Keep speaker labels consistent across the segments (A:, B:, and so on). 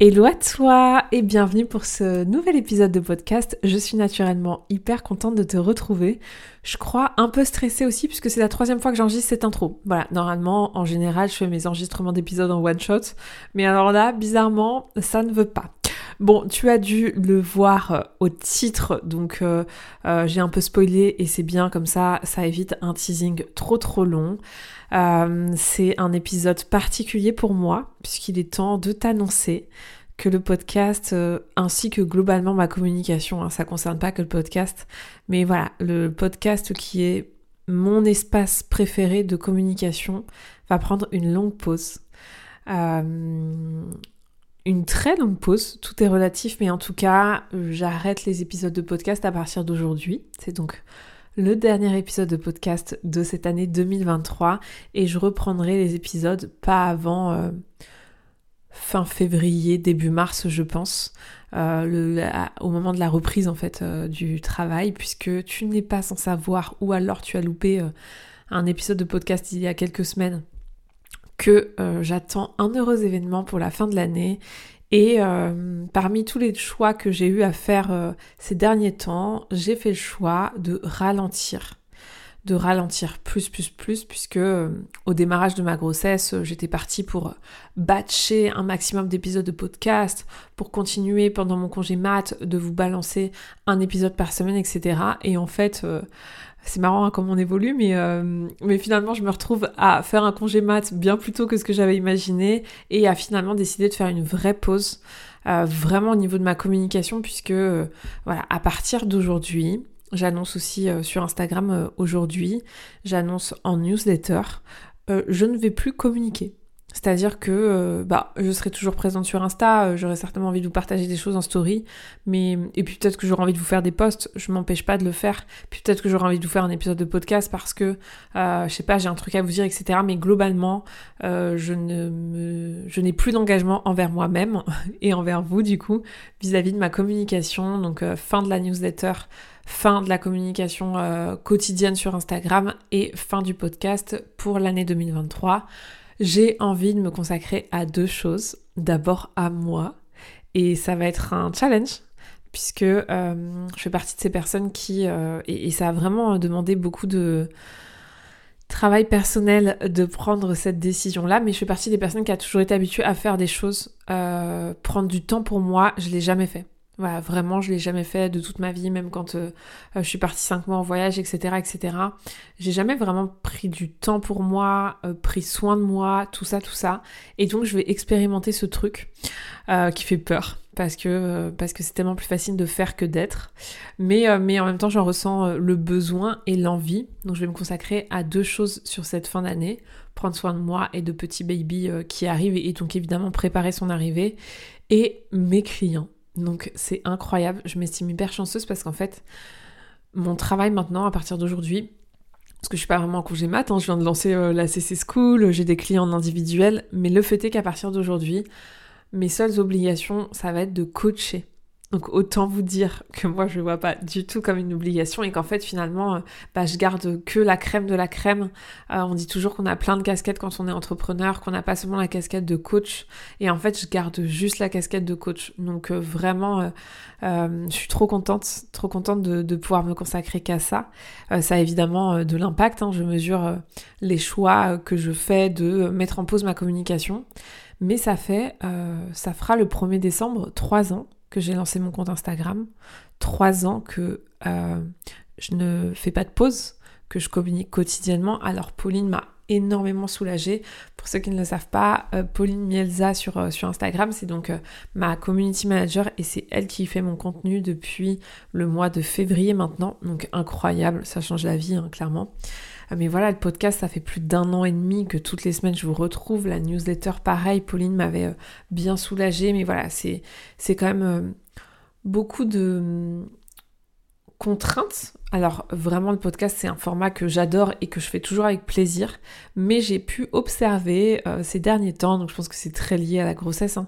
A: Hello à toi et bienvenue pour ce nouvel épisode de podcast. Je suis naturellement hyper contente de te retrouver. Je crois un peu stressée aussi puisque c'est la troisième fois que j'enregistre cette intro. Voilà, normalement, en général, je fais mes enregistrements d'épisodes en one shot. Mais alors là, bizarrement, ça ne veut pas. Bon, tu as dû le voir euh, au titre, donc euh, euh, j'ai un peu spoilé et c'est bien comme ça, ça évite un teasing trop trop long. c'est un épisode particulier pour moi puisqu'il est temps de t'annoncer que le podcast ainsi que globalement ma communication, hein, ça concerne pas que le podcast, mais voilà, le podcast qui est mon espace préféré de communication va prendre une longue pause. Une très longue pause, tout est relatif, mais en tout cas, j'arrête les épisodes de podcast à partir d'aujourd'hui. C'est donc le dernier épisode de podcast de cette année 2023 et je reprendrai les épisodes pas avant euh, fin février, début mars, je pense, euh, au moment de la reprise en fait euh, du travail, puisque tu n'es pas sans savoir ou alors tu as loupé un épisode de podcast il y a quelques semaines que euh, j'attends un heureux événement pour la fin de l'année. Et euh, parmi tous les choix que j'ai eu à faire euh, ces derniers temps, j'ai fait le choix de ralentir de ralentir plus plus plus puisque au démarrage de ma grossesse j'étais partie pour batcher un maximum d'épisodes de podcast pour continuer pendant mon congé mat de vous balancer un épisode par semaine etc et en fait c'est marrant hein, on évolue, mais, euh, mais finalement je me retrouve à faire un congé mat bien plus tôt que ce que j'avais imaginé et à finalement décider de faire une vraie pause, euh, vraiment au niveau de ma communication, puisque euh, voilà, à partir d'aujourd'hui, j'annonce aussi sur Instagram aujourd'hui, j'annonce en newsletter, je ne vais plus communiquer. C'est-à-dire que euh, bah, je serai toujours présente sur Insta, euh, j'aurai certainement envie de vous partager des choses en story, mais et puis peut-être que j'aurai envie de vous faire des posts, je m'empêche pas de le faire. Puis peut-être que j'aurai envie de vous faire un épisode de podcast parce que euh, je sais pas, j'ai un truc à vous dire, etc. Mais globalement, je ne je n'ai plus d'engagement envers moi-même et envers vous du coup vis-à-vis de ma communication. Donc fin de la newsletter, fin de la communication quotidienne sur Instagram et fin du podcast pour l'année 2023 j'ai envie de me consacrer à deux choses. D'abord à moi, et ça va être un challenge, puisque euh, je fais partie de ces personnes qui... Euh, et, ça a vraiment demandé beaucoup de travail personnel de prendre cette décision-là, mais je fais partie des personnes qui a toujours été habituée à faire des choses, euh, prendre du temps pour moi, je l'ai jamais fait. Voilà, vraiment, je l'ai jamais fait de toute ma vie, même quand euh, euh, je suis partie cinq mois en voyage, etc., etc. J'ai jamais vraiment pris du temps pour moi, euh, pris soin de moi, tout ça, tout ça. Et donc, je vais expérimenter ce truc qui fait peur parce que c'est tellement plus facile de faire que d'être. Mais mais en même temps, j'en ressens le besoin et l'envie. Donc, je vais me consacrer à deux choses sur cette fin d'année prendre soin de moi et de petits baby qui arrivent et donc évidemment préparer son arrivée et mes clients donc c'est incroyable, je m'estime hyper chanceuse parce qu'en fait, mon travail maintenant, à partir d'aujourd'hui, parce que je suis pas vraiment en congé mat, hein, je viens de lancer euh, la CC School, j'ai des clients individuels, mais le fait est qu'à partir d'aujourd'hui, mes seules obligations, ça va être de coacher. Donc autant vous dire que moi je vois pas du tout comme une obligation et qu'en fait finalement euh, bah, je garde que la crème de la crème. Euh, on dit toujours qu'on a plein de casquettes quand on est entrepreneur, qu'on n'a pas seulement la casquette de coach et en fait je garde juste la casquette de coach. Donc euh, vraiment je suis trop contente, trop contente de, pouvoir me consacrer qu'à ça. ça a évidemment de l'impact, hein. je mesure les choix que je fais de mettre en pause ma communication. Mais ça fait, ça fera le 1er décembre trois ans que j'ai lancé mon compte Instagram, trois ans que euh, je ne fais pas de pause, que je communique quotidiennement. Alors Pauline m'a énormément soulagée. Pour ceux qui ne le savent pas, euh, Pauline Mielza sur, euh, sur Instagram, c'est donc ma community manager et c'est elle qui fait mon contenu depuis le mois de février maintenant. Donc incroyable, ça change la vie, hein, clairement. Mais voilà, le podcast, ça fait plus d'un an et demi que toutes les semaines je vous retrouve. La newsletter, pareil, Pauline m'avait bien soulagée. Mais voilà, c'est quand même beaucoup de Alors vraiment le podcast c'est un format que j'adore et que je fais toujours avec plaisir, mais j'ai pu observer euh, ces derniers temps, donc je pense que c'est très lié à la grossesse, hein.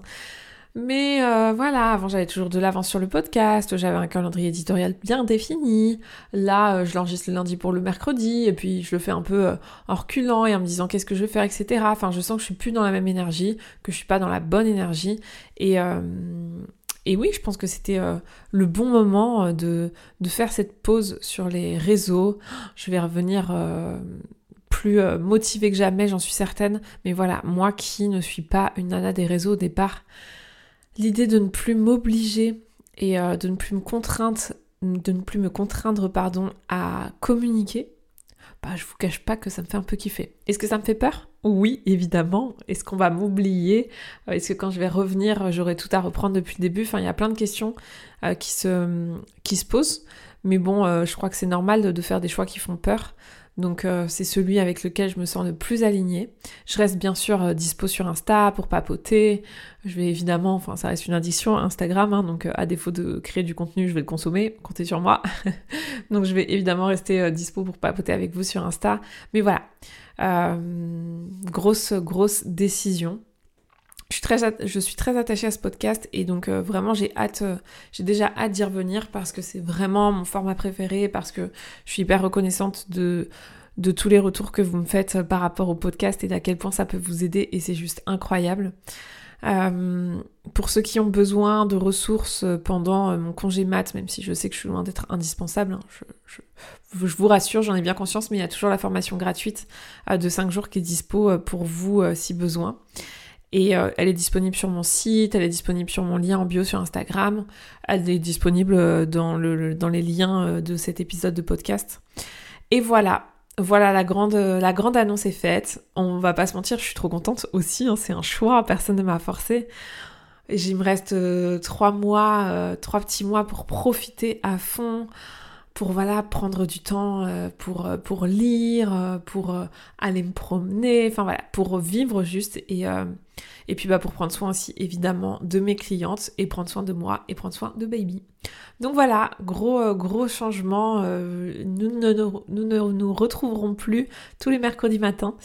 A: mais euh, voilà, avant j'avais toujours de l'avance sur le podcast, j'avais un calendrier éditorial bien défini, là euh, je l'enregistre le lundi pour le mercredi, et puis je le fais un peu en reculant et en me disant qu'est-ce que je vais faire, etc. Enfin je sens que je suis plus dans la même énergie, que je suis pas dans la bonne énergie, et et oui, je pense que c'était euh, le bon moment euh, de, faire cette pause sur les réseaux. Je vais revenir euh, plus motivée que jamais, j'en suis certaine. Mais voilà, moi qui ne suis pas une nana des réseaux au départ, l'idée de ne plus m'obliger et de ne plus me contraindre, de ne plus me contraindre pardon, à communiquer, bah, je vous cache pas que ça me fait un peu kiffer. Est-ce que ça me fait peur? Oui, évidemment. Est-ce qu'on va m'oublier? Est-ce que quand je vais revenir, j'aurai tout à reprendre depuis le début? Enfin, il y a plein de questions euh, qui, se, qui se posent. Mais bon, euh, je crois que c'est normal de, faire des choix qui font peur. Donc euh, c'est celui avec lequel je me sens le plus alignée. Je reste bien sûr euh, dispo sur Insta pour papoter. Je vais évidemment, enfin ça reste une addiction Instagram, hein, donc euh, à défaut de créer du contenu, je vais le consommer, comptez sur moi. donc je vais évidemment rester dispo pour papoter avec vous sur Insta. Mais voilà, grosse grosse décision. Je suis, très, je attachée à ce podcast et donc vraiment j'ai hâte, j'ai déjà hâte d'y revenir parce que c'est vraiment mon format préféré, parce que je suis hyper reconnaissante de, tous les retours que vous me faites par rapport au podcast et d'à quel point ça peut vous aider et c'est juste incroyable. Euh, pour ceux qui ont besoin de ressources pendant euh, mon congé mat, même si je sais que je suis loin d'être indispensable, hein, je, vous rassure, j'en ai bien conscience, mais il y a toujours la formation gratuite euh, de 5 jours qui est dispo pour vous si besoin. Et elle est disponible sur mon site, elle est disponible sur mon lien en bio sur Instagram, elle est disponible dans, le, dans les liens de cet épisode de podcast. Et voilà, voilà, la grande, annonce est faite. On va pas se mentir, je suis trop contente aussi. Hein, c'est un choix, personne ne m'a forcé. Il me reste euh, trois mois, euh, trois petits mois pour profiter à fond, pour voilà prendre du temps euh, pour pour lire, pour aller me promener, enfin voilà, pour vivre juste et puis bah, pour prendre soin aussi évidemment de mes clientes et prendre soin de moi et prendre soin de baby. Donc voilà, gros euh, gros changement. Euh, nous, ne, nous, retrouverons plus tous les mercredis matins,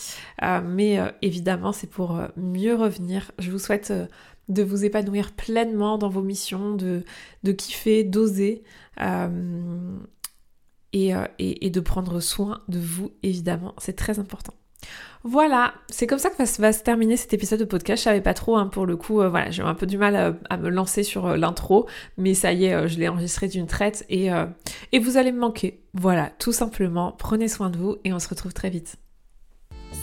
A: euh, mais évidemment c'est pour mieux revenir. Je vous souhaite de vous épanouir pleinement dans vos missions, de, de kiffer, d'oser. Et, de prendre soin de vous, évidemment, c'est très important. Voilà, c'est comme ça que va, se terminer cet épisode de podcast. Je savais pas trop, hein, pour le coup, euh, voilà, j'ai un peu du mal euh, à, me lancer sur euh, l'intro, mais ça y est, je l'ai enregistré d'une traite et, et vous allez me manquer. Voilà, tout simplement, prenez soin de vous et on se retrouve très vite.